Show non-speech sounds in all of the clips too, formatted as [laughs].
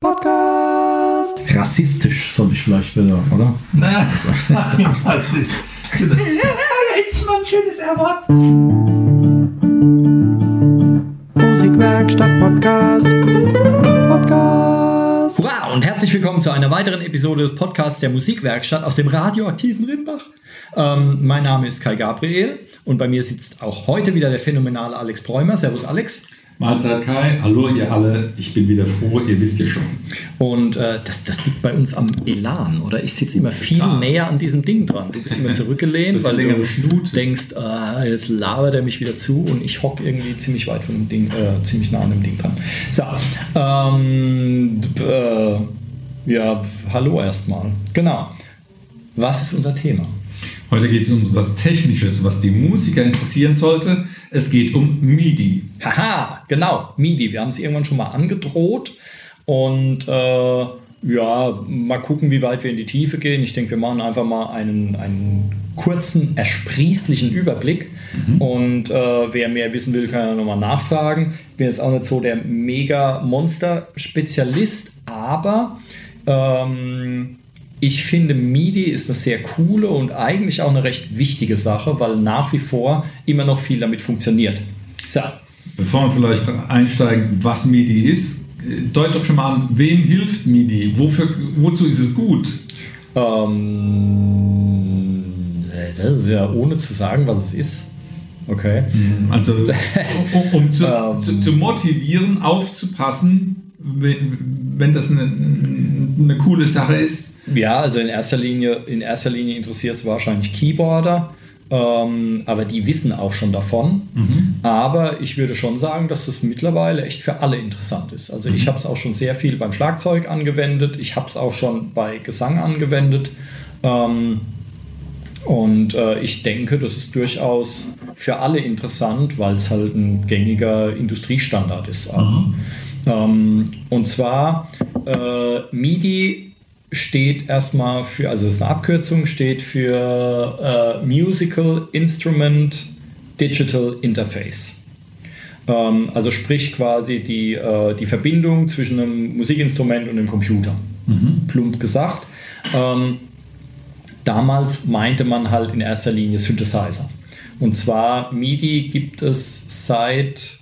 Podcast. Rassistisch soll ich vielleicht wieder, oder? Na, jedenfalls [laughs] ist. Ja, endlich mal ein schönes Erwort. Musikwerkstatt Podcast. Podcast. Hurra und herzlich willkommen zu einer weiteren Episode des Podcasts der Musikwerkstatt aus dem radioaktiven Rimbach. Ähm, mein Name ist Kai Gabriel und bei mir sitzt auch heute wieder der phänomenale Alex Bräumer. Servus Alex. Mahlzeit Kai, hallo ihr alle, ich bin wieder froh, ihr wisst ja schon. Und äh, das, das liegt bei uns am Elan, oder? Ich sitze immer viel Klar. näher an diesem Ding dran. Du bist immer [laughs] zurückgelehnt, weil du Schnute. denkst, äh, jetzt labert er mich wieder zu und ich hocke irgendwie ziemlich weit von dem Ding, äh, ziemlich nah an dem Ding dran. So, ähm, äh, ja, hallo erstmal. Genau. Was ist unser Thema? Heute geht es um was Technisches, was die Musiker interessieren sollte. Es geht um MIDI. Haha, genau, MIDI. Wir haben es irgendwann schon mal angedroht und äh, ja, mal gucken, wie weit wir in die Tiefe gehen. Ich denke, wir machen einfach mal einen, einen kurzen, ersprießlichen Überblick. Mhm. Und äh, wer mehr wissen will, kann ja nochmal nachfragen. Ich bin jetzt auch nicht so der Mega-Monster-Spezialist, aber ähm, ich finde, MIDI ist eine sehr coole und eigentlich auch eine recht wichtige Sache, weil nach wie vor immer noch viel damit funktioniert. So. Bevor wir vielleicht einsteigen, was MIDI ist, deut doch schon mal an, wem hilft MIDI? Wofür, wozu ist es gut? Ähm, das ist ja ohne zu sagen, was es ist. Okay. Mhm. Also, um, um zu, [laughs] ähm. zu, zu, motivieren, aufzupassen, wenn, das eine, eine coole Sache ist, ja, also in erster Linie, in erster Linie interessiert es wahrscheinlich Keyboarder, ähm, aber die wissen auch schon davon. Mhm. Aber ich würde schon sagen, dass das mittlerweile echt für alle interessant ist. Also mhm. ich habe es auch schon sehr viel beim Schlagzeug angewendet, ich habe es auch schon bei Gesang angewendet. Ähm, und äh, ich denke, das ist durchaus für alle interessant, weil es halt ein gängiger Industriestandard ist. Mhm. Ähm, und zwar äh, MIDI steht erstmal für, also es ist eine Abkürzung, steht für äh, Musical Instrument Digital Interface. Ähm, also sprich quasi die, äh, die Verbindung zwischen einem Musikinstrument und einem Computer. Mhm. Plump gesagt. Ähm, damals meinte man halt in erster Linie Synthesizer. Und zwar MIDI gibt es seit,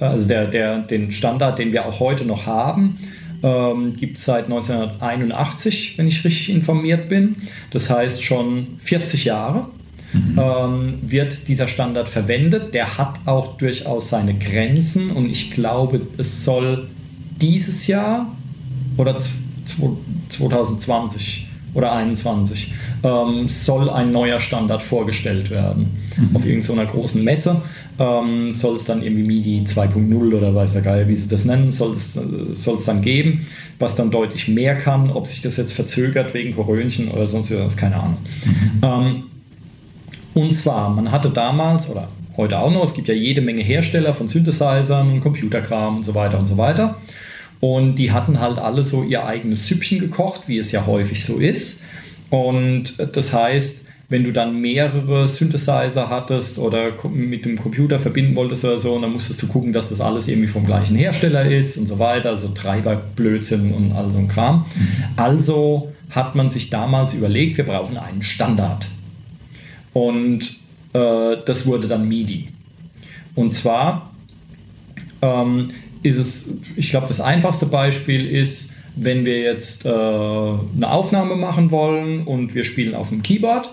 also der, der, den Standard, den wir auch heute noch haben, ähm, gibt es seit 1981, wenn ich richtig informiert bin. Das heißt schon 40 Jahre. Mhm. Ähm, wird dieser Standard verwendet. Der hat auch durchaus seine Grenzen und ich glaube, es soll dieses Jahr oder 2020 oder 2021 ähm, soll ein neuer Standard vorgestellt werden. Mhm. Auf irgendeiner großen Messe ähm, soll es dann irgendwie MIDI 2.0 oder weiß der Geil, wie sie das nennen, soll es, soll es dann geben, was dann deutlich mehr kann. Ob sich das jetzt verzögert wegen Korönchen oder sonst was, keine Ahnung. Mhm. Ähm, und zwar, man hatte damals oder heute auch noch, es gibt ja jede Menge Hersteller von Synthesizern, Computerkram und so weiter und so weiter. Und die hatten halt alle so ihr eigenes Süppchen gekocht, wie es ja häufig so ist. Und das heißt, wenn du dann mehrere Synthesizer hattest oder mit dem Computer verbinden wolltest oder so, dann musstest du gucken, dass das alles irgendwie vom gleichen Hersteller ist und so weiter, also Treiberblödsinn und all so ein Kram. Mhm. Also hat man sich damals überlegt, wir brauchen einen Standard. Und äh, das wurde dann MIDI. Und zwar ähm, ist es, ich glaube, das einfachste Beispiel ist, wenn wir jetzt äh, eine Aufnahme machen wollen und wir spielen auf dem Keyboard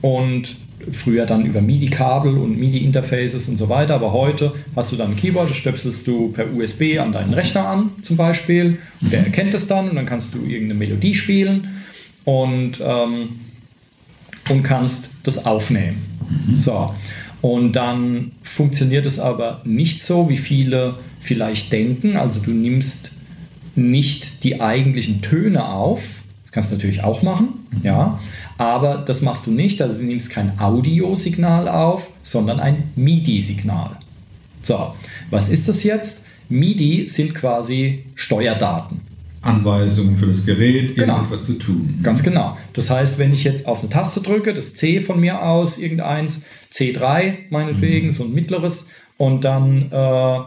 und früher dann über MIDI-Kabel und MIDI-Interfaces und so weiter. Aber heute hast du dann ein Keyboard, das stöpselst du per USB an deinen Rechner an, zum Beispiel. Und der erkennt es dann und dann kannst du irgendeine Melodie spielen und, ähm, und kannst das aufnehmen. Mhm. So. Und dann funktioniert es aber nicht so, wie viele vielleicht denken. Also du nimmst nicht die eigentlichen Töne auf. Das kannst du natürlich auch machen, mhm. ja. Aber das machst du nicht, also du nimmst kein Audiosignal auf, sondern ein MIDI-Signal. So, was ist das jetzt? MIDI sind quasi Steuerdaten. Anweisungen für das Gerät, genau. irgendetwas zu tun. Ganz genau. Das heißt, wenn ich jetzt auf eine Taste drücke, das C von mir aus, irgendeins, C3 meinetwegen, mhm. so ein mittleres, und dann, äh,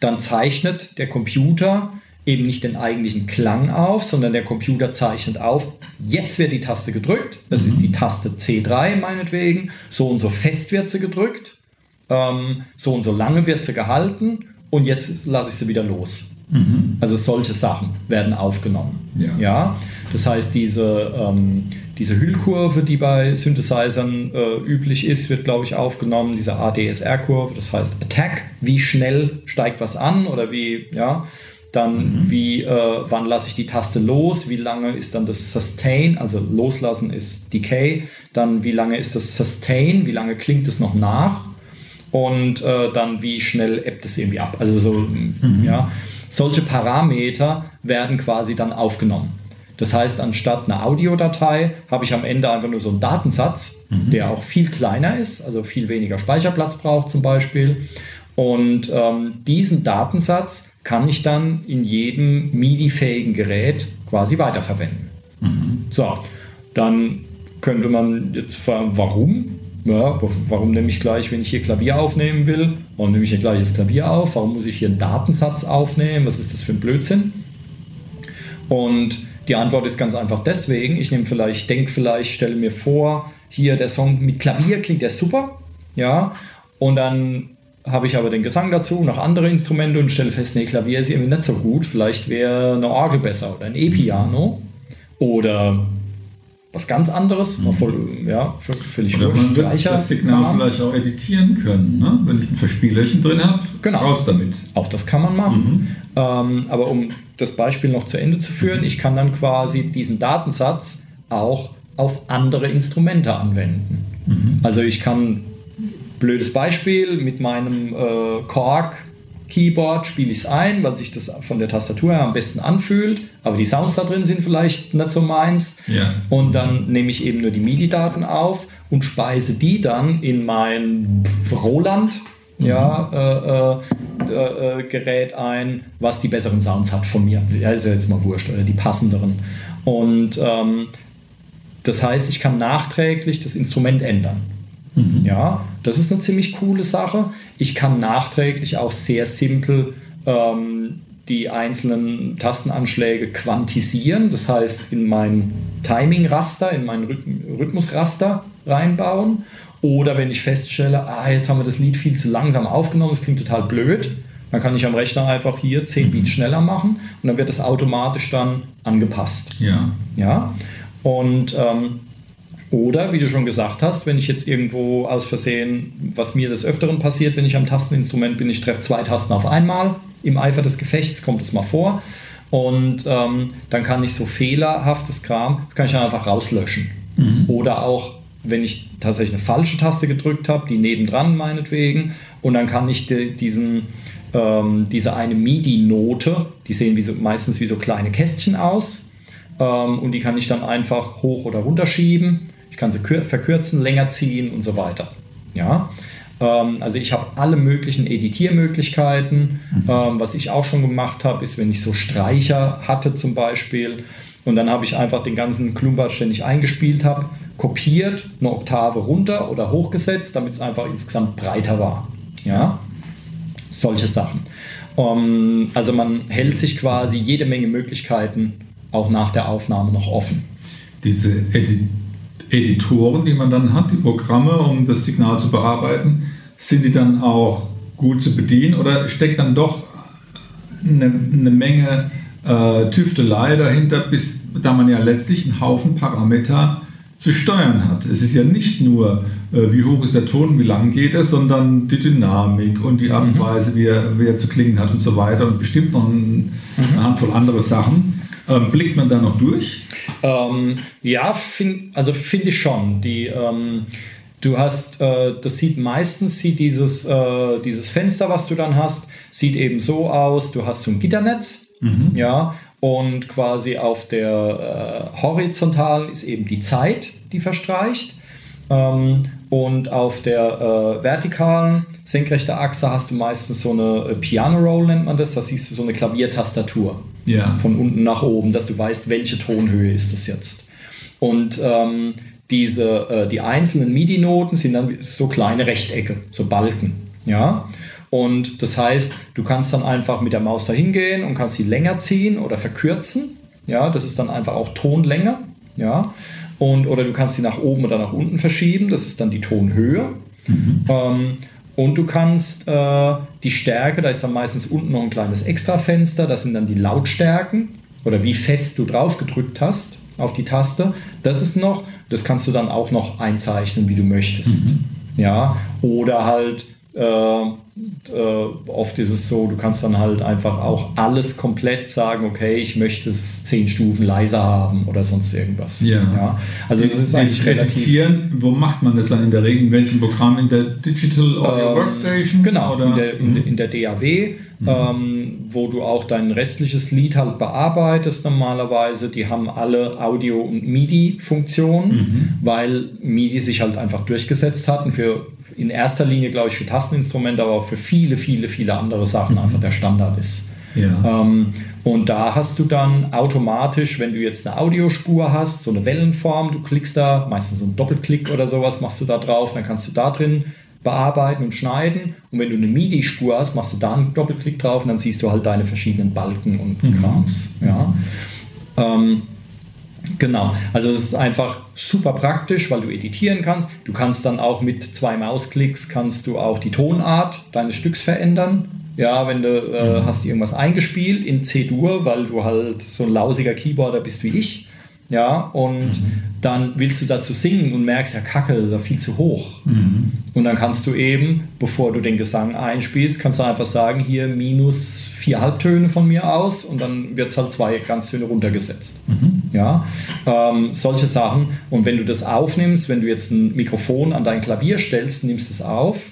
dann zeichnet der Computer eben nicht den eigentlichen Klang auf, sondern der Computer zeichnet auf, jetzt wird die Taste gedrückt, das mhm. ist die Taste C3 meinetwegen, so und so fest wird sie gedrückt, ähm, so und so lange wird sie gehalten und jetzt lasse ich sie wieder los. Mhm. Also solche Sachen werden aufgenommen. Ja. ja? Das heißt, diese, ähm, diese Hüllkurve, die bei Synthesizern äh, üblich ist, wird, glaube ich, aufgenommen. Diese ADSR-Kurve, das heißt Attack, wie schnell steigt was an oder wie, ja. Dann, mhm. wie, äh, wann lasse ich die Taste los? Wie lange ist dann das Sustain? Also loslassen ist Decay. Dann, wie lange ist das Sustain? Wie lange klingt es noch nach? Und äh, dann, wie schnell ebbt es irgendwie ab? Also so, mhm. ja. Solche Parameter werden quasi dann aufgenommen. Das heißt, anstatt einer Audiodatei habe ich am Ende einfach nur so einen Datensatz, mhm. der auch viel kleiner ist, also viel weniger Speicherplatz braucht zum Beispiel. Und ähm, diesen Datensatz kann ich dann in jedem MIDI-fähigen Gerät quasi weiterverwenden. Mhm. So, dann könnte man jetzt fragen, warum? Ja, warum nehme ich gleich, wenn ich hier Klavier aufnehmen will, warum nehme ich hier gleich das Klavier auf? Warum muss ich hier einen Datensatz aufnehmen? Was ist das für ein Blödsinn? Und die Antwort ist ganz einfach deswegen. Ich nehme vielleicht, denke vielleicht, stelle mir vor, hier der Song mit Klavier klingt der super, ja, und dann habe ich aber den Gesang dazu, noch andere Instrumente und stelle fest, nee, Klavier ist irgendwie nicht so gut. Vielleicht wäre eine Orgel besser oder ein E-Piano oder was ganz anderes, mhm. voll, ja, völlig Oder man wird das Signal Kram. vielleicht auch editieren können, ne? wenn ich ein Verspielerchen drin habe, genau. raus damit. Auch das kann man machen. Mhm. Ähm, aber um das Beispiel noch zu Ende zu führen, mhm. ich kann dann quasi diesen Datensatz auch auf andere Instrumente anwenden. Mhm. Also ich kann, blödes Beispiel, mit meinem äh, Korg Keyboard spiele ich es ein, weil sich das von der Tastatur her am besten anfühlt, aber die Sounds da drin sind vielleicht nicht so meins. Ja. Und dann nehme ich eben nur die MIDI-Daten auf und speise die dann in mein Roland mhm. ja, äh, äh, äh, Gerät ein, was die besseren Sounds hat von mir. Ja, ist ja jetzt mal wurscht, oder die passenderen. Und ähm, das heißt, ich kann nachträglich das Instrument ändern. Mhm. Ja, das ist eine ziemlich coole Sache. Ich kann nachträglich auch sehr simpel ähm, die einzelnen Tastenanschläge quantisieren, das heißt in mein Timing-Raster, in mein Rhythmusraster reinbauen. Oder wenn ich feststelle, ah, jetzt haben wir das Lied viel zu langsam aufgenommen, es klingt total blöd, dann kann ich am Rechner einfach hier 10 mhm. Beats schneller machen und dann wird das automatisch dann angepasst. Ja. Ja. Und ähm, oder, wie du schon gesagt hast, wenn ich jetzt irgendwo aus Versehen, was mir des Öfteren passiert, wenn ich am Tasteninstrument bin, ich treffe zwei Tasten auf einmal, im Eifer des Gefechts kommt es mal vor. Und ähm, dann kann ich so fehlerhaftes Kram, kann ich dann einfach rauslöschen. Mhm. Oder auch, wenn ich tatsächlich eine falsche Taste gedrückt habe, die nebendran meinetwegen, und dann kann ich die, diesen, ähm, diese eine MIDI-Note, die sehen wie so, meistens wie so kleine Kästchen aus, ähm, und die kann ich dann einfach hoch oder runter schieben kann sie verkürzen, länger ziehen und so weiter. Ja, ähm, also ich habe alle möglichen Editiermöglichkeiten. Mhm. Ähm, was ich auch schon gemacht habe, ist, wenn ich so Streicher hatte zum Beispiel und dann habe ich einfach den ganzen Klumpatsch, ständig eingespielt habe, kopiert, eine Oktave runter oder hochgesetzt, damit es einfach insgesamt breiter war. Ja, solche Sachen. Ähm, also man hält sich quasi jede Menge Möglichkeiten auch nach der Aufnahme noch offen. Diese Edit Editoren, die man dann hat, die Programme, um das Signal zu bearbeiten, sind die dann auch gut zu bedienen oder steckt dann doch eine, eine Menge äh, Tüftelei dahinter, bis, da man ja letztlich einen Haufen Parameter zu steuern hat. Es ist ja nicht nur, äh, wie hoch ist der Ton, wie lang geht es, sondern die Dynamik und die Art und mhm. Weise, wie er, wie er zu klingen hat und so weiter und bestimmt noch ein, eine mhm. Handvoll andere Sachen. Ähm, blickt man da noch durch? Ähm, ja, find, also finde ich schon. Die, ähm, du hast, äh, das sieht meistens, sieht dieses, äh, dieses Fenster, was du dann hast, sieht eben so aus, du hast so ein Gitternetz, mhm. ja, und quasi auf der äh, horizontalen ist eben die Zeit, die verstreicht. Ähm, und auf der äh, vertikalen, senkrechten Achse hast du meistens so eine äh, Piano Roll, nennt man das. Da siehst du so eine Klaviertastatur ja. von unten nach oben, dass du weißt, welche Tonhöhe ist das jetzt. Und ähm, diese, äh, die einzelnen MIDI-Noten sind dann so kleine Rechtecke, so Balken. Ja? Und das heißt, du kannst dann einfach mit der Maus da hingehen und kannst sie länger ziehen oder verkürzen. Ja, das ist dann einfach auch Tonlänge. Ja, und, oder du kannst sie nach oben oder nach unten verschieben. Das ist dann die Tonhöhe. Mhm. Ähm, und du kannst äh, die Stärke, da ist dann meistens unten noch ein kleines Extrafenster, das sind dann die Lautstärken oder wie fest du drauf gedrückt hast auf die Taste. Das ist noch, das kannst du dann auch noch einzeichnen, wie du möchtest. Mhm. Ja, oder halt äh, äh, oft ist es so, du kannst dann halt einfach auch alles komplett sagen, okay, ich möchte es zehn Stufen leiser haben oder sonst irgendwas. Ja. ja. Also das ist eigentlich Editieren, wo macht man das dann in der Regel? In welchem Programm? In der Digital Audio ähm, Workstation? Genau, oder? In, der, in, in der DAW mhm. ähm, wo du auch dein restliches Lied halt bearbeitest normalerweise. Die haben alle Audio- und MIDI-Funktionen, mhm. weil MIDI sich halt einfach durchgesetzt hat und für in erster Linie, glaube ich, für Tasteninstrumente, aber auch für viele, viele, viele andere Sachen mhm. einfach der Standard ist. Ja. Ähm, und da hast du dann automatisch, wenn du jetzt eine Audiospur hast, so eine Wellenform, du klickst da, meistens so einen Doppelklick oder sowas machst du da drauf, dann kannst du da drin bearbeiten und schneiden. Und wenn du eine MIDI-Spur hast, machst du da einen Doppelklick drauf und dann siehst du halt deine verschiedenen Balken und mhm. Krams. Ja. Ähm, genau, also es ist einfach super praktisch, weil du editieren kannst. Du kannst dann auch mit zwei Mausklicks kannst du auch die Tonart deines Stücks verändern. Ja, wenn du äh, mhm. hast irgendwas eingespielt in C-Dur, weil du halt so ein lausiger Keyboarder bist wie ich ja, und mhm. dann willst du dazu singen und merkst, ja, Kacke, das ist ja viel zu hoch. Mhm. Und dann kannst du eben, bevor du den Gesang einspielst, kannst du einfach sagen, hier minus vier Halbtöne von mir aus und dann wird es halt zwei Ganztöne runtergesetzt. Mhm. Ja, ähm, solche Sachen. Und wenn du das aufnimmst, wenn du jetzt ein Mikrofon an dein Klavier stellst, nimmst es auf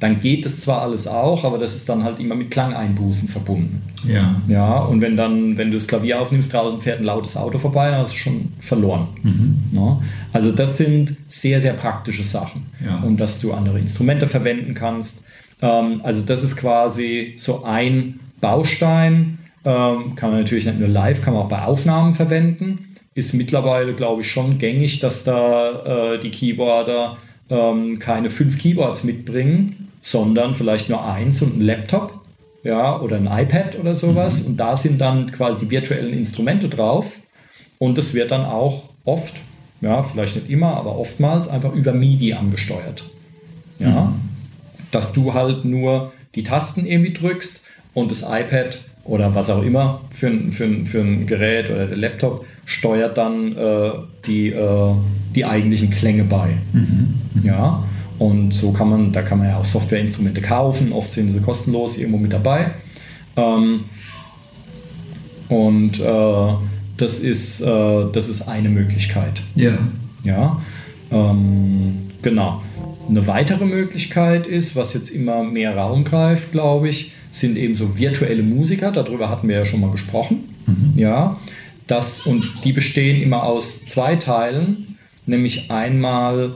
dann geht das zwar alles auch, aber das ist dann halt immer mit Klangeinbußen verbunden. Ja. Ja, und wenn dann, wenn du das Klavier aufnimmst, draußen fährt ein lautes Auto vorbei, dann hast du schon verloren. Mhm. Ja, also das sind sehr, sehr praktische Sachen. Ja. Und dass du andere Instrumente verwenden kannst. Ähm, also das ist quasi so ein Baustein. Ähm, kann man natürlich nicht nur live, kann man auch bei Aufnahmen verwenden. Ist mittlerweile, glaube ich, schon gängig, dass da äh, die Keyboarder ähm, keine fünf Keyboards mitbringen, sondern vielleicht nur eins und ein Laptop ja, oder ein iPad oder sowas. Mhm. Und da sind dann quasi die virtuellen Instrumente drauf. Und das wird dann auch oft, ja, vielleicht nicht immer, aber oftmals einfach über MIDI angesteuert. Ja, mhm. dass du halt nur die Tasten irgendwie drückst und das iPad oder was auch immer für ein, für ein, für ein Gerät oder der Laptop steuert dann äh, die, äh, die eigentlichen Klänge bei. Mhm. Ja, und so kann man, da kann man ja auch Softwareinstrumente kaufen, oft sind sie kostenlos irgendwo mit dabei. Ähm, und äh, das, ist, äh, das ist eine Möglichkeit. Ja. Ja, ähm, genau. Eine weitere Möglichkeit ist, was jetzt immer mehr Raum greift, glaube ich, sind eben so virtuelle Musiker. Darüber hatten wir ja schon mal gesprochen. Mhm. Ja, das, und die bestehen immer aus zwei Teilen, nämlich einmal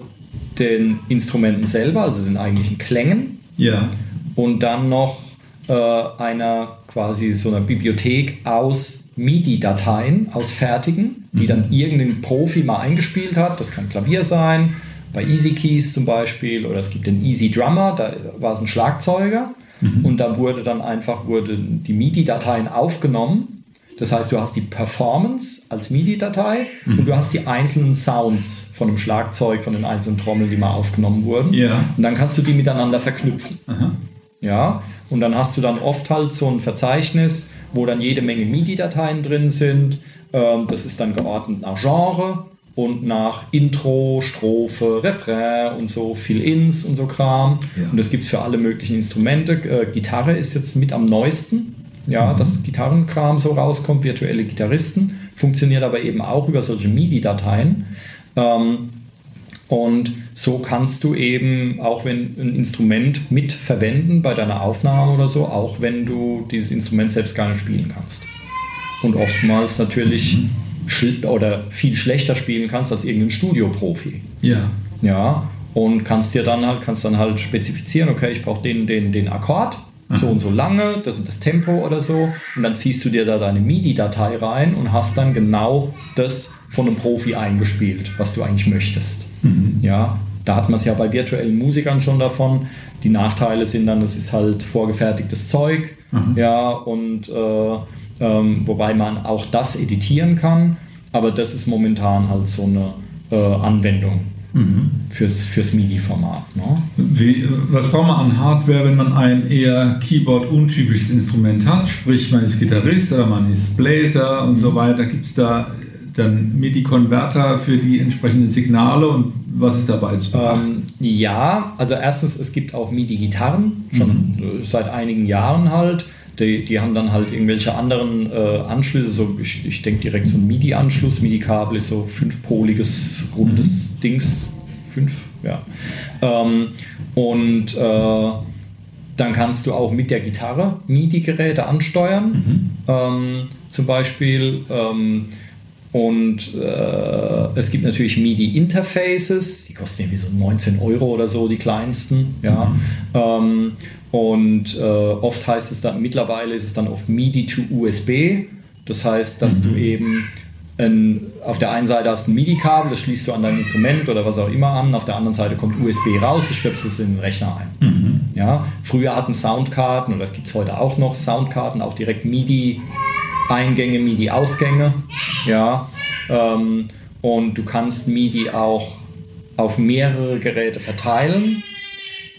den Instrumenten selber, also den eigentlichen Klängen. Ja. Und dann noch äh, einer quasi so einer Bibliothek aus MIDI-Dateien, aus fertigen, die mhm. dann irgendein Profi mal eingespielt hat. Das kann Klavier sein, bei Easy Keys zum Beispiel, oder es gibt den Easy Drummer, da war es ein Schlagzeuger. Mhm. Und da wurde dann einfach wurde die MIDI-Dateien aufgenommen das heißt, du hast die Performance als MIDI-Datei mhm. und du hast die einzelnen Sounds von dem Schlagzeug, von den einzelnen Trommeln, die mal aufgenommen wurden. Ja. Und dann kannst du die miteinander verknüpfen. Aha. Ja, und dann hast du dann oft halt so ein Verzeichnis, wo dann jede Menge MIDI-Dateien drin sind. Ähm, das ist dann geordnet nach Genre und nach Intro, Strophe, Refrain und so, Fill-Ins und so Kram. Ja. Und das gibt es für alle möglichen Instrumente. Äh, Gitarre ist jetzt mit am neuesten ja, mhm. dass Gitarrenkram so rauskommt, virtuelle Gitarristen, funktioniert aber eben auch über solche MIDI-Dateien. Ähm, und so kannst du eben, auch wenn ein Instrument mitverwenden bei deiner Aufnahme oder so, auch wenn du dieses Instrument selbst gar nicht spielen kannst. Und oftmals natürlich mhm. oder viel schlechter spielen kannst als irgendein Studioprofi. Ja. Ja. Und kannst dir dann halt, kannst dann halt spezifizieren, okay, ich brauche den, den, den Akkord so und so lange, das ist das Tempo oder so. Und dann ziehst du dir da deine MIDI-Datei rein und hast dann genau das von einem Profi eingespielt, was du eigentlich möchtest. Mhm. Ja, Da hat man es ja bei virtuellen Musikern schon davon. Die Nachteile sind dann, es ist halt vorgefertigtes Zeug, mhm. ja, und äh, ähm, wobei man auch das editieren kann, aber das ist momentan halt so eine äh, Anwendung mhm. fürs, fürs MIDI-Format. Ne? was braucht man an Hardware, wenn man ein eher Keyboard-untypisches Instrument hat? Sprich, man ist Gitarrist oder man ist Bläser und so weiter. Gibt es da dann MIDI-Konverter für die entsprechenden Signale und was ist dabei zu beachten? Ähm, ja, also erstens, es gibt auch MIDI-Gitarren, schon mhm. seit einigen Jahren halt. Die, die, haben dann halt irgendwelche anderen äh, Anschlüsse, so ich, ich denke direkt so ein MIDI-Anschluss. MIDI-Kabel ist so fünfpoliges, rundes mhm. Dings. Fünf, ja. Ähm, und äh, dann kannst du auch mit der Gitarre MIDI-Geräte ansteuern. Mhm. Ähm, zum Beispiel. Ähm, und äh, es gibt natürlich MIDI-Interfaces, die kosten irgendwie so 19 Euro oder so, die kleinsten. Ja. Mhm. Ähm, und äh, oft heißt es dann, mittlerweile ist es dann auf MIDI to USB. Das heißt, dass mhm. du eben ein, auf der einen Seite hast ein MIDI-Kabel, das schließt du an dein Instrument oder was auch immer an, auf der anderen Seite kommt USB raus, du stöpselst es in den Rechner ein. Mhm. Ja, früher hatten Soundkarten, und das gibt es heute auch noch, Soundkarten auch direkt MIDI Eingänge, MIDI-Ausgänge. Ja, ähm, und du kannst MIDI auch auf mehrere Geräte verteilen.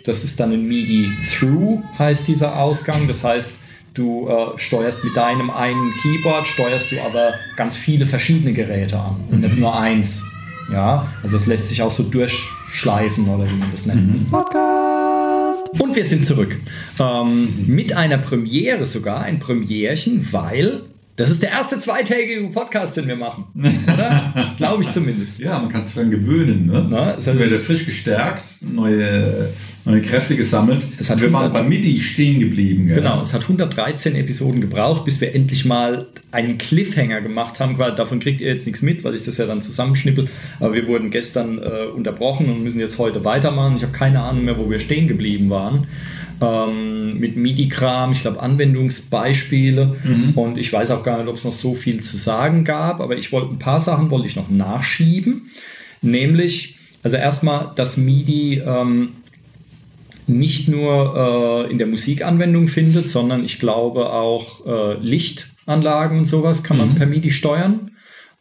Das ist dann ein MIDI-Through, heißt dieser Ausgang. Das heißt, du äh, steuerst mit deinem einen Keyboard, steuerst du aber ganz viele verschiedene Geräte an und nicht nur eins. Ja, also es lässt sich auch so durchschleifen oder wie man das nennt. Mhm. Podcast! Und wir sind zurück. Ähm, mit einer Premiere sogar, ein Premierchen, weil das ist der erste zweitägige Podcast, den wir machen. Oder? [laughs] Glaube ich zumindest. Ja, man kann es dran gewöhnen. Ne? Na, es wird frisch gestärkt, neue, neue Kräfte gesammelt. Es hat wir waren bei MIDI stehen geblieben. Gell? Genau, es hat 113 Episoden gebraucht, bis wir endlich mal einen Cliffhanger gemacht haben. Davon kriegt ihr jetzt nichts mit, weil ich das ja dann zusammenschnippel. Aber wir wurden gestern äh, unterbrochen und müssen jetzt heute weitermachen. Ich habe keine Ahnung mehr, wo wir stehen geblieben waren ähm, mit MIDI-Kram, ich glaube Anwendungsbeispiele mhm. und ich weiß auch gar nicht, ob es noch so viel zu sagen gab, aber ich wollte ein paar Sachen wollte ich noch nachschieben, nämlich also erstmal das MIDI ähm, nicht nur äh, in der Musikanwendung findet, sondern ich glaube auch äh, Lichtanlagen und sowas kann man mhm. per MIDI steuern.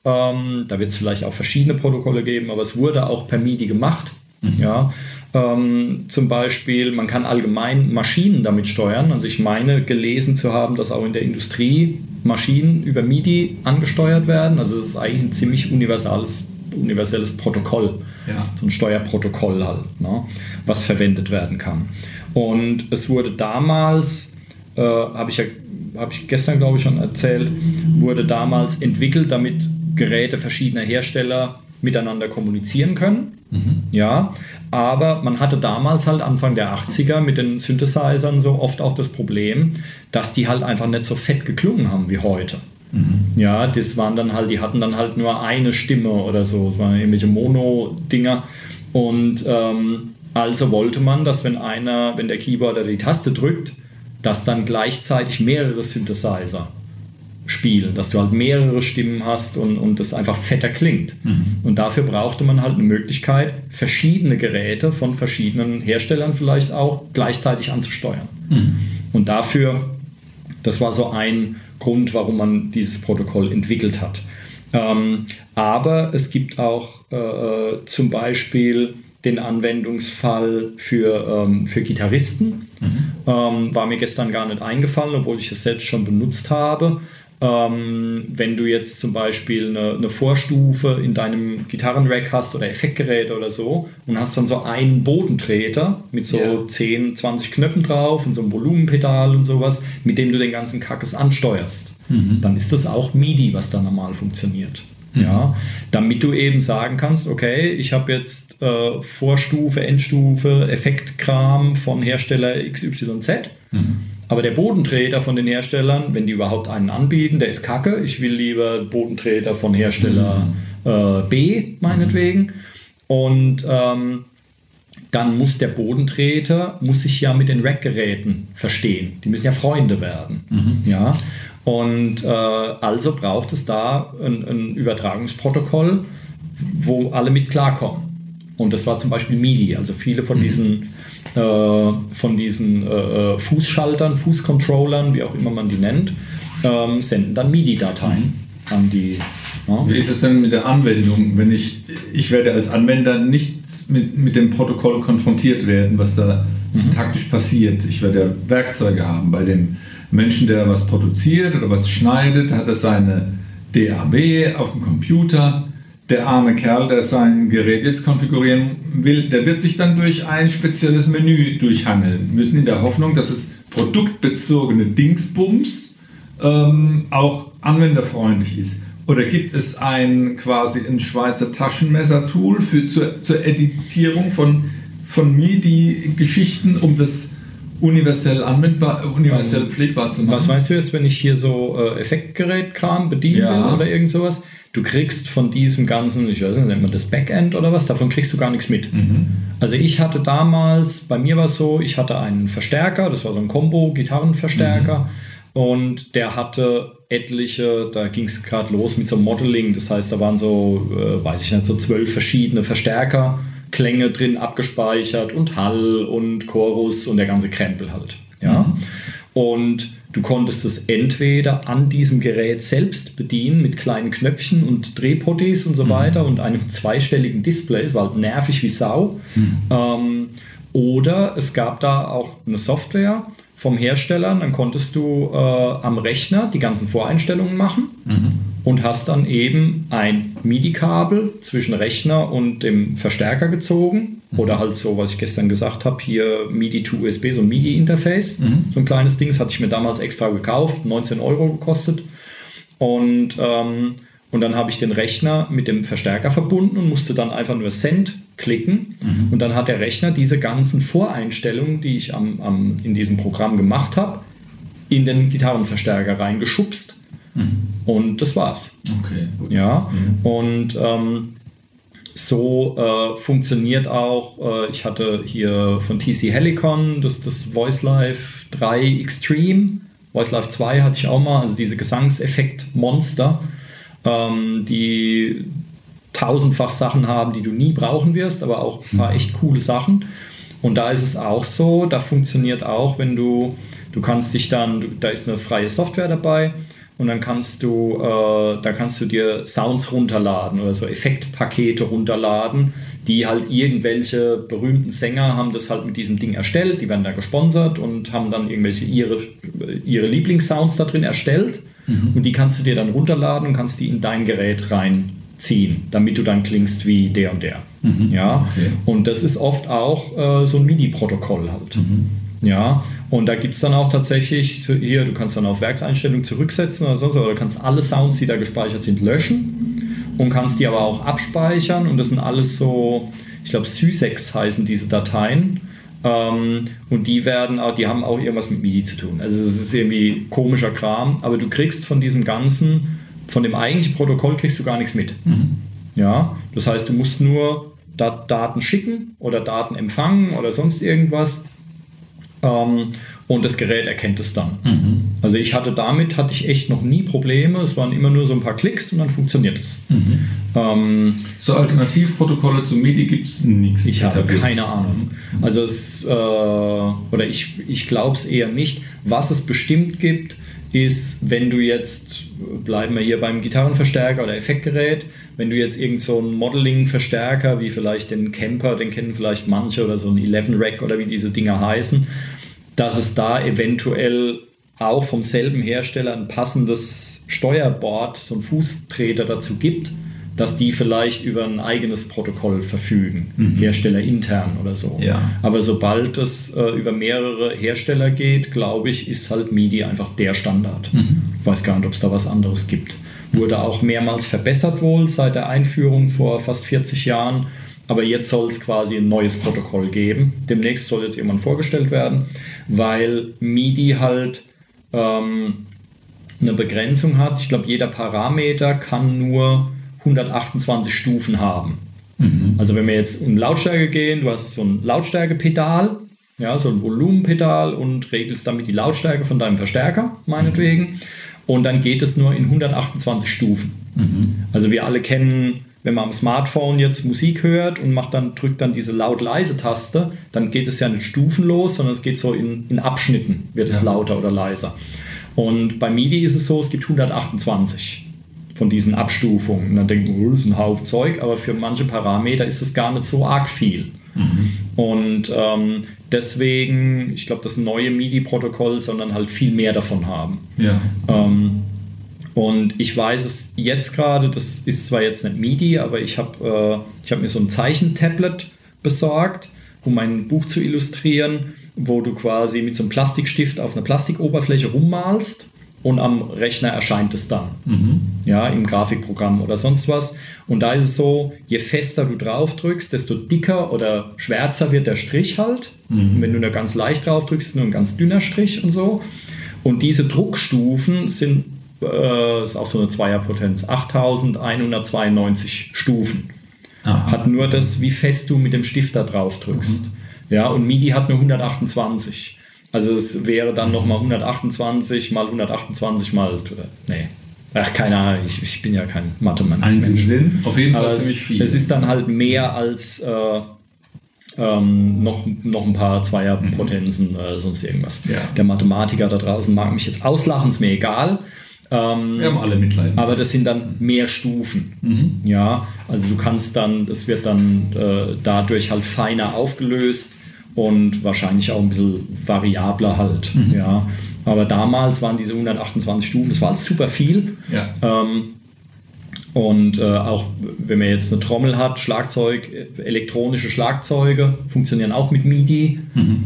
Ähm, da wird es vielleicht auch verschiedene Protokolle geben, aber es wurde auch per MIDI gemacht. Mhm. Ja, ähm, zum Beispiel, man kann allgemein Maschinen damit steuern. Also ich meine gelesen zu haben, dass auch in der Industrie Maschinen über MIDI angesteuert werden. Also es ist eigentlich ein ziemlich universales, universelles Protokoll. Ja. So ein Steuerprotokoll halt, ne, was verwendet werden kann. Und es wurde damals, äh, habe ich ja habe ich gestern glaube ich schon erzählt, wurde damals entwickelt, damit Geräte verschiedener Hersteller miteinander kommunizieren können. Mhm. Ja, aber man hatte damals halt Anfang der 80er mit den Synthesizern so oft auch das Problem, dass die halt einfach nicht so fett geklungen haben wie heute. Mhm. Ja, das waren dann halt, die hatten dann halt nur eine Stimme oder so, es waren irgendwelche Mono-Dinger. Und ähm, also wollte man, dass wenn einer, wenn der Keyboarder die Taste drückt, dass dann gleichzeitig mehrere Synthesizer spielen, dass du halt mehrere Stimmen hast und, und das einfach fetter klingt. Mhm. Und dafür brauchte man halt eine Möglichkeit, verschiedene Geräte von verschiedenen Herstellern vielleicht auch gleichzeitig anzusteuern. Mhm. Und dafür, das war so ein Grund, warum man dieses Protokoll entwickelt hat. Ähm, aber es gibt auch äh, zum Beispiel den Anwendungsfall für, ähm, für Gitarristen. Mhm. Ähm, war mir gestern gar nicht eingefallen, obwohl ich es selbst schon benutzt habe. Ähm, wenn du jetzt zum Beispiel eine, eine, Vorstufe in deinem Gitarrenrack hast oder Effektgerät oder so und hast dann so einen Bodentreter mit so yeah. 10, 20 Knöpfen drauf und so einem Volumenpedal und sowas, mit dem du den ganzen Kackes ansteuerst, mhm. dann ist das auch MIDI, was da normal funktioniert. Mhm. Ja, damit du eben sagen kannst, okay, ich habe jetzt äh, Vorstufe, Endstufe, Effektkram von Hersteller XYZ. Mhm aber der Bodentreter von den Herstellern, wenn die überhaupt einen anbieten, der ist kacke. Ich will lieber Bodentreter von Hersteller mhm. äh, B, meinetwegen. Und ähm, dann muss der Bodentreter muss sich ja mit den Rackgeräten verstehen. Die müssen ja Freunde werden. Mhm. Ja? Und äh, also braucht es da ein, ein Übertragungsprotokoll, wo alle mit klarkommen. Und das war zum Beispiel MIDI. Also viele von diesen, äh, von diesen äh, äh Fußschaltern, Fußcontrollern, wie auch immer man die nennt, ähm, senden dann MIDI-Dateien an die. Ja. Wie ist es denn mit der Anwendung, wenn ich, ich werde als Anwender nicht mit, mit dem Protokoll konfrontiert werden, was da so mhm. taktisch passiert. Ich werde Werkzeuge haben. Bei dem Menschen, der was produziert oder was schneidet, hat er seine DAW auf dem Computer. Der arme Kerl, der sein Gerät jetzt konfigurieren will, der wird sich dann durch ein spezielles Menü durchhangeln müssen, in der Hoffnung, dass es produktbezogene Dingsbums ähm, auch anwenderfreundlich ist. Oder gibt es ein quasi ein Schweizer Taschenmesser-Tool für, zur, zur Editierung von, von MIDI-Geschichten, um das universell anwendbar, universell ähm, pflegbar zu machen? Was meinst du jetzt, wenn ich hier so äh, Effektgerätkram bedienen ja. will oder irgend sowas? Du kriegst von diesem ganzen, ich weiß nicht, nennt man das Backend oder was, davon kriegst du gar nichts mit. Mhm. Also ich hatte damals, bei mir war es so, ich hatte einen Verstärker, das war so ein Combo-Gitarrenverstärker. Mhm und der hatte etliche, da ging es gerade los mit so Modeling, das heißt, da waren so, äh, weiß ich nicht, so zwölf verschiedene Verstärkerklänge drin abgespeichert und Hall und Chorus und der ganze Krempel halt. Ja? Mhm. Und du konntest es entweder an diesem Gerät selbst bedienen mit kleinen Knöpfchen und Drehpotties und so mhm. weiter und einem zweistelligen Display, es war halt nervig wie Sau. Mhm. Ähm, oder es gab da auch eine Software, vom Hersteller, dann konntest du äh, am Rechner die ganzen Voreinstellungen machen mhm. und hast dann eben ein MIDI-Kabel zwischen Rechner und dem Verstärker gezogen mhm. oder halt so, was ich gestern gesagt habe, hier MIDI to USB, so ein MIDI-Interface, mhm. so ein kleines Ding, das hatte ich mir damals extra gekauft, 19 Euro gekostet und ähm, und dann habe ich den Rechner mit dem Verstärker verbunden und musste dann einfach nur Send klicken. Mhm. Und dann hat der Rechner diese ganzen Voreinstellungen, die ich am, am, in diesem Programm gemacht habe, in den Gitarrenverstärker reingeschubst. Mhm. Und das war's. Okay, gut. Ja, mhm. und ähm, so äh, funktioniert auch, äh, ich hatte hier von TC Helicon das, das Voice Live 3 Extreme. Voice Live 2 hatte ich auch mal, also diese Gesangseffekt-Monster ähm, die tausendfach Sachen haben, die du nie brauchen wirst, aber auch ein paar echt coole Sachen. Und da ist es auch so, da funktioniert auch, wenn du, du kannst dich dann, da ist eine freie Software dabei und dann kannst du, äh, da kannst du dir Sounds runterladen oder so Effektpakete runterladen, die halt irgendwelche berühmten Sänger haben das halt mit diesem Ding erstellt, die werden da gesponsert und haben dann irgendwelche ihre, ihre Lieblingssounds da drin erstellt Mhm. Und die kannst du dir dann runterladen und kannst die in dein Gerät reinziehen, damit du dann klingst wie der und der. Mhm. Ja? Okay. Und das ist oft auch äh, so ein MIDI-Protokoll halt. Mhm. Ja, und da gibt es dann auch tatsächlich, hier, du kannst dann auf Werkseinstellung zurücksetzen oder sonst, oder du kannst alle Sounds, die da gespeichert sind, löschen und kannst die aber auch abspeichern und das sind alles so, ich glaube, Sysex heißen diese Dateien. Ähm, und die werden auch, die haben auch irgendwas mit MIDI zu tun. Also es ist irgendwie komischer Kram, aber du kriegst von diesem ganzen, von dem eigentlichen Protokoll kriegst du gar nichts mit. Mhm. Ja, das heißt, du musst nur da Daten schicken oder Daten empfangen oder sonst irgendwas. Ähm, und das Gerät erkennt es dann. Mhm. Also ich hatte damit, hatte ich echt noch nie Probleme. Es waren immer nur so ein paar Klicks und dann funktioniert es. Mhm. Ähm, so Alternativprotokolle zu MIDI gibt es nichts. Ich habe keine Ahnung. Also es, äh, oder ich, ich glaube es eher nicht. Was es bestimmt gibt, ist, wenn du jetzt, bleiben wir hier beim Gitarrenverstärker oder Effektgerät, wenn du jetzt irgend so einen Modeling-Verstärker, wie vielleicht den Camper, den kennen vielleicht manche, oder so ein 11-Rack oder wie diese Dinger heißen, dass es da eventuell auch vom selben Hersteller ein passendes Steuerboard, so ein Fußtreter dazu gibt, dass die vielleicht über ein eigenes Protokoll verfügen, mhm. Hersteller intern oder so. Ja. Aber sobald es äh, über mehrere Hersteller geht, glaube ich, ist halt MIDI einfach der Standard. Mhm. Ich weiß gar nicht, ob es da was anderes gibt. Wurde auch mehrmals verbessert wohl seit der Einführung vor fast 40 Jahren aber jetzt soll es quasi ein neues Protokoll geben. Demnächst soll jetzt irgendwann vorgestellt werden, weil MIDI halt ähm, eine Begrenzung hat. Ich glaube, jeder Parameter kann nur 128 Stufen haben. Mhm. Also wenn wir jetzt um Lautstärke gehen, du hast so ein Lautstärkepedal, ja, so ein Volumenpedal und regelst damit die Lautstärke von deinem Verstärker, meinetwegen. Und dann geht es nur in 128 Stufen. Mhm. Also wir alle kennen wenn man am Smartphone jetzt Musik hört und macht dann, drückt dann diese laut-leise-Taste, dann geht es ja nicht stufenlos, sondern es geht so in, in Abschnitten, wird es Ja. lauter oder leiser. Und bei MIDI ist es so, es gibt 128 von diesen Abstufungen. Und dann denkt man, oh, das ist ein Haufen Zeug, aber für manche Parameter ist es gar nicht so arg viel. Und ähm, deswegen, ich glaube, das neue MIDI-Protokoll, sondern halt viel mehr davon haben. Ja. Ähm, und ich weiß es jetzt gerade, das ist zwar jetzt nicht MIDI, aber ich habe äh, ich hab mir so ein Zeichentablet besorgt, um mein Buch zu illustrieren, wo du quasi mit so einem Plastikstift auf einer Plastikoberfläche rummalst und am Rechner erscheint es dann. Ja, im Grafikprogramm oder sonst was. Und da ist es so, je fester du drauf drückst, desto dicker oder schwärzer wird der Strich halt. Und wenn du nur ganz leicht drauf drückst, nur ein ganz dünner Strich und so. Und diese Druckstufen sind, äh, ist auch so eine Zweierpotenz, 8192 Stufen. Aha. Hat nur das, wie fest du mit dem Stift da drauf drückst. Ja, und MIDI hat nur 128. Also es wäre dann nochmal 128 mal 128 mal, äh, nee, ach keine Ahnung, ich, ich bin ja kein Mathe-Mann. Eins im. Sinn, auf jeden Fall Aber es, ziemlich viel. es ist dann halt mehr als äh, ähm, noch, noch ein paar Zweierpotenzen oder sonst irgendwas. Ja. Der Mathematiker da draußen mag mich jetzt auslachen, ist mir egal. Ähm, Wir haben alle Mitleid. aber das sind dann mehr Stufen. Ja, also du kannst dann, das wird dann äh, dadurch halt feiner aufgelöst und wahrscheinlich auch ein bisschen variabler halt. Ja, aber damals waren diese 128 Stufen, das war halt super viel. ja. Ähm, und äh, auch wenn man jetzt eine Trommel hat, Schlagzeug, elektronische Schlagzeuge funktionieren auch mit MIDI.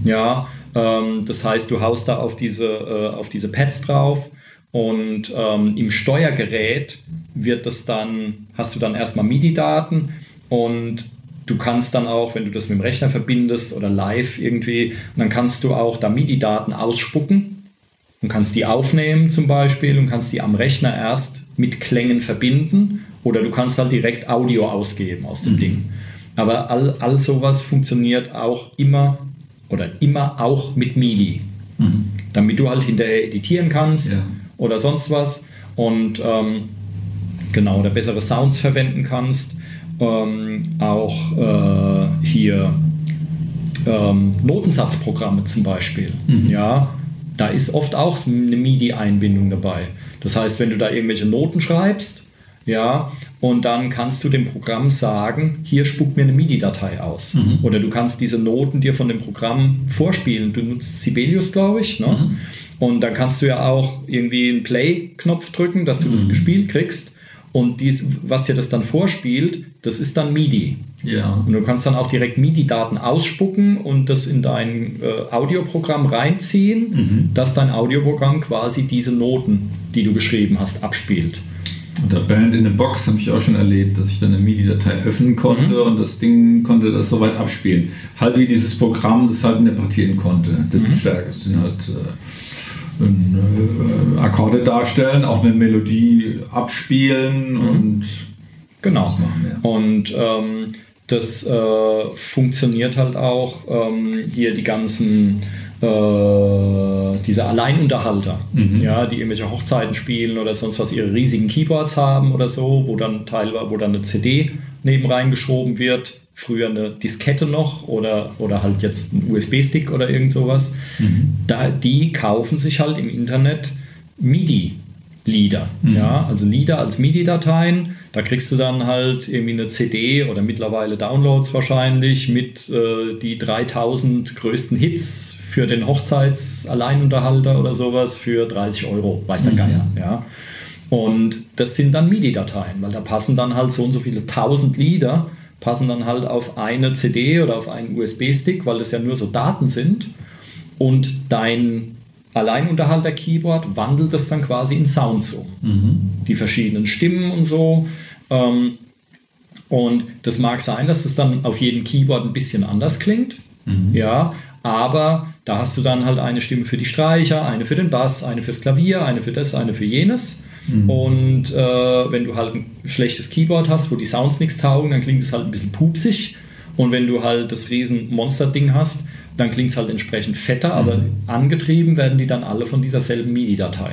Ja, ähm, das heißt, du haust da auf diese, äh, auf diese Pads drauf und ähm, im Steuergerät wird das dann, hast du dann erstmal MIDI-Daten und du kannst dann auch, wenn du das mit dem Rechner verbindest oder live irgendwie, dann kannst du auch da MIDI-Daten ausspucken und kannst die aufnehmen zum Beispiel und kannst die am Rechner erst mit Klängen verbinden oder du kannst halt direkt Audio ausgeben aus dem Ding. Aber all, all sowas funktioniert auch immer oder immer auch mit MIDI, damit du halt hinterher editieren kannst Ja. Oder sonst was und ähm, genau oder bessere Sounds verwenden kannst. Ähm, auch äh, hier ähm, Notensatzprogramme zum Beispiel. Ja, da ist oft auch eine MIDI-Einbindung dabei. Das heißt, wenn du da irgendwelche Noten schreibst, ja, und dann kannst du dem Programm sagen, hier spuck mir eine MIDI-Datei aus. Oder du kannst diese Noten dir von dem Programm vorspielen. Du nutzt Sibelius, glaube ich, ne? Und dann kannst du ja auch irgendwie einen Play-Knopf drücken, dass du das gespielt kriegst. Und dies, was dir das dann vorspielt, das ist dann MIDI. ja. Und du kannst dann auch direkt MIDI-Daten ausspucken und das in dein äh, Audioprogramm reinziehen, dass dein Audioprogramm quasi diese Noten, die du geschrieben hast, abspielt. Und der Band in the Box habe ich auch schon erlebt, dass ich dann eine MIDI-Datei öffnen konnte und das Ding konnte das soweit abspielen. Halt wie dieses Programm das halt interpretieren konnte, dessen Stärke. Es sind halt äh, äh, Akkorde darstellen, auch eine Melodie abspielen und Genau. Das machen, ja. Und ähm, das äh, funktioniert halt auch ähm, hier die ganzen äh, diese Alleinunterhalter, ja, die irgendwelche Hochzeiten spielen oder sonst was ihre riesigen Keyboards haben oder so, wo dann teilweise, wo dann eine CD neben reingeschoben wird, früher eine Diskette noch oder, oder halt jetzt ein USB-Stick oder irgend sowas. Da, die kaufen sich halt im Internet MIDI-Lieder. Ja, also Lieder als MIDI-Dateien. Da kriegst du dann halt irgendwie eine CD oder mittlerweile Downloads wahrscheinlich mit äh, die 3000 größten Hits für den Hochzeits-Alleinunterhalter oder sowas für 30 Euro, weiß der Geier. Ja. Und das sind dann MIDI-Dateien, weil da passen dann halt so und so viele tausend Lieder, passen dann halt auf eine CD oder auf einen USB-Stick, weil das ja nur so Daten sind. Und dein Alleinunterhalter-Keyboard wandelt das dann quasi in Sounds um. Die verschiedenen Stimmen und so. Ähm, und das mag sein, dass es dann auf jedem Keyboard ein bisschen anders klingt. Ja, aber da hast du dann halt eine Stimme für die Streicher, eine für den Bass, eine fürs Klavier, eine für das, eine für jenes. Und äh, wenn du halt ein schlechtes Keyboard hast, wo die Sounds nichts taugen, dann klingt es halt ein bisschen pupsig. Und wenn du halt das riesen Monster-Ding hast, dann klingt es halt entsprechend fetter, aber angetrieben werden die dann alle von dieser selben MIDI-Datei.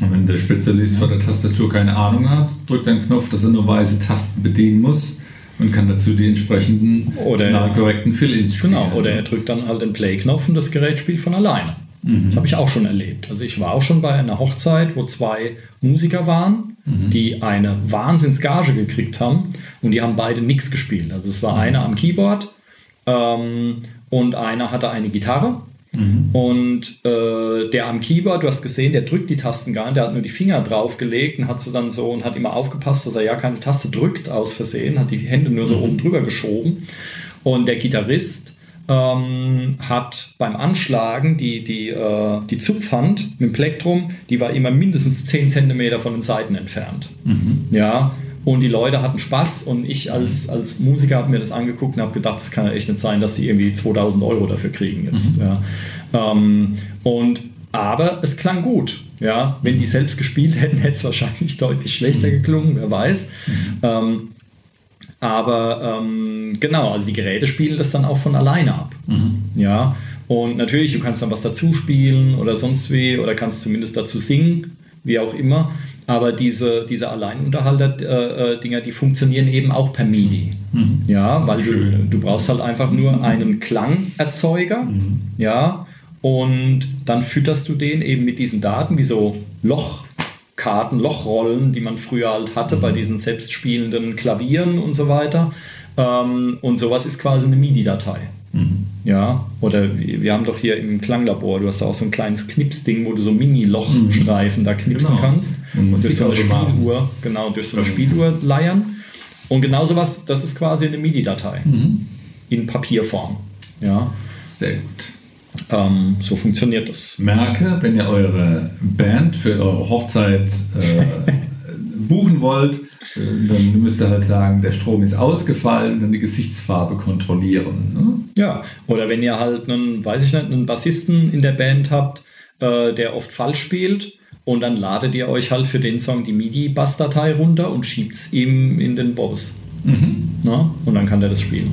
Und wenn der Spezialist von der Tastatur keine Ahnung hat, drückt er einen Knopf, dass er nur weiße Tasten bedienen muss und kann dazu die entsprechenden Oder- korrekten Fill-Ins spielen. Genau, oder er drückt dann halt den Play-Knopf und das Gerät spielt von alleine. Das habe ich auch schon erlebt. Also ich war auch schon bei einer Hochzeit, wo zwei Musiker waren, die eine Wahnsinnsgage gekriegt haben und die haben beide nichts gespielt. Also es war einer am Keyboard ähm, und einer hatte eine Gitarre. Und äh, der am Keyboard, du hast gesehen, der drückt die Tasten gar nicht, der hat nur die Finger draufgelegt und hat sie dann so und hat immer aufgepasst, dass er ja keine Taste drückt aus Versehen, hat die Hände nur so oben drüber geschoben. Und der Gitarrist ähm, hat beim Anschlagen die, die, äh, die Zupfhand mit dem Plektrum, die war immer mindestens 10 cm von den Seiten entfernt. Ja, und die Leute hatten Spaß und ich als, als Musiker habe mir das angeguckt und habe gedacht, das kann ja echt nicht sein, dass die irgendwie 2000 Euro dafür kriegen jetzt. Ja. Ähm, und, aber es klang gut. Ja, wenn die selbst gespielt hätten, hätte es wahrscheinlich deutlich schlechter geklungen, wer weiß. Ähm, aber ähm, genau, also die Geräte spielen das dann auch von alleine ab. Ja, und natürlich, du kannst dann was dazu spielen oder sonst wie oder kannst zumindest dazu singen, wie auch immer. Aber diese, diese Alleinunterhalter-Dinger, die funktionieren eben auch per MIDI. Ja, weil du, du brauchst halt einfach nur einen Klangerzeuger. Ja, und dann fütterst du den eben mit diesen Daten, wie so Lochkarten, Lochrollen, die man früher halt hatte bei diesen selbstspielenden Klavieren und so weiter. Ähm, und sowas ist quasi eine MIDI-Datei. Ja, oder wir haben doch hier im Klanglabor, du hast da auch so ein kleines Knipsding, wo du so Mini-Lochstreifen da knipsen Genau. kannst. Und durch so eine. Spieluhr, genau, durch so eine. Spieluhr leiern. Und genau sowas, das ist quasi eine MIDI-Datei Mhm. in Papierform. Ja, Sehr gut. ähm, so funktioniert das. Merke, wenn ihr eure Band für eure Hochzeit äh, [laughs] buchen wollt, dann müsst ihr halt sagen, der Strom ist ausgefallen dann die Gesichtsfarbe kontrollieren. Ne? Ja, oder wenn ihr halt einen, weiß ich nicht, einen Bassisten in der Band habt, äh, der oft falsch spielt und dann ladet ihr euch halt für den Song die MIDI-Bassdatei runter und schiebt es ihm in den Bobs. Na? Und dann kann der das spielen.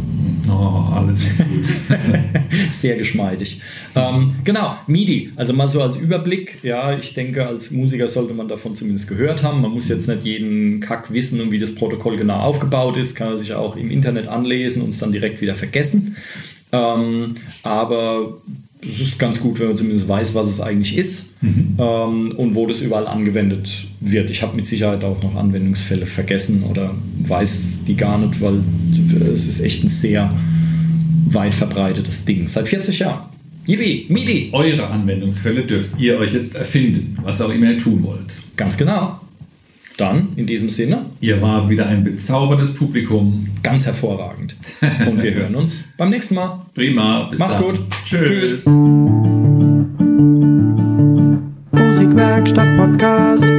Oh, alles gut. [laughs] Sehr geschmeidig. Ähm, genau, MIDI, also mal so als Überblick. Ja, ich denke, als Musiker sollte man davon zumindest gehört haben. Man muss jetzt nicht jeden Kack wissen und wie das Protokoll genau aufgebaut ist. Kann er sich auch im Internet anlesen und es dann direkt wieder vergessen. Ähm, aber es ist ganz gut, wenn man zumindest weiß, was es eigentlich ist ähm, und wo das überall angewendet wird. Ich habe mit Sicherheit auch noch Anwendungsfälle vergessen oder weiß die gar nicht, weil es ist echt ein sehr weit verbreitetes Ding. Seit 40 Jahren. Yippie, MIDI. Eure Anwendungsfälle dürft ihr euch jetzt erfinden, was auch immer ihr tun wollt. Ganz genau. Dann, in diesem Sinne, Ihr wart wieder ein bezaubertes Publikum. ganz hervorragend. Und wir hören uns beim nächsten Mal. Prima. Bis Macht's dann. gut. Tschüss. Tschüss. Musikwerkstatt Podcast.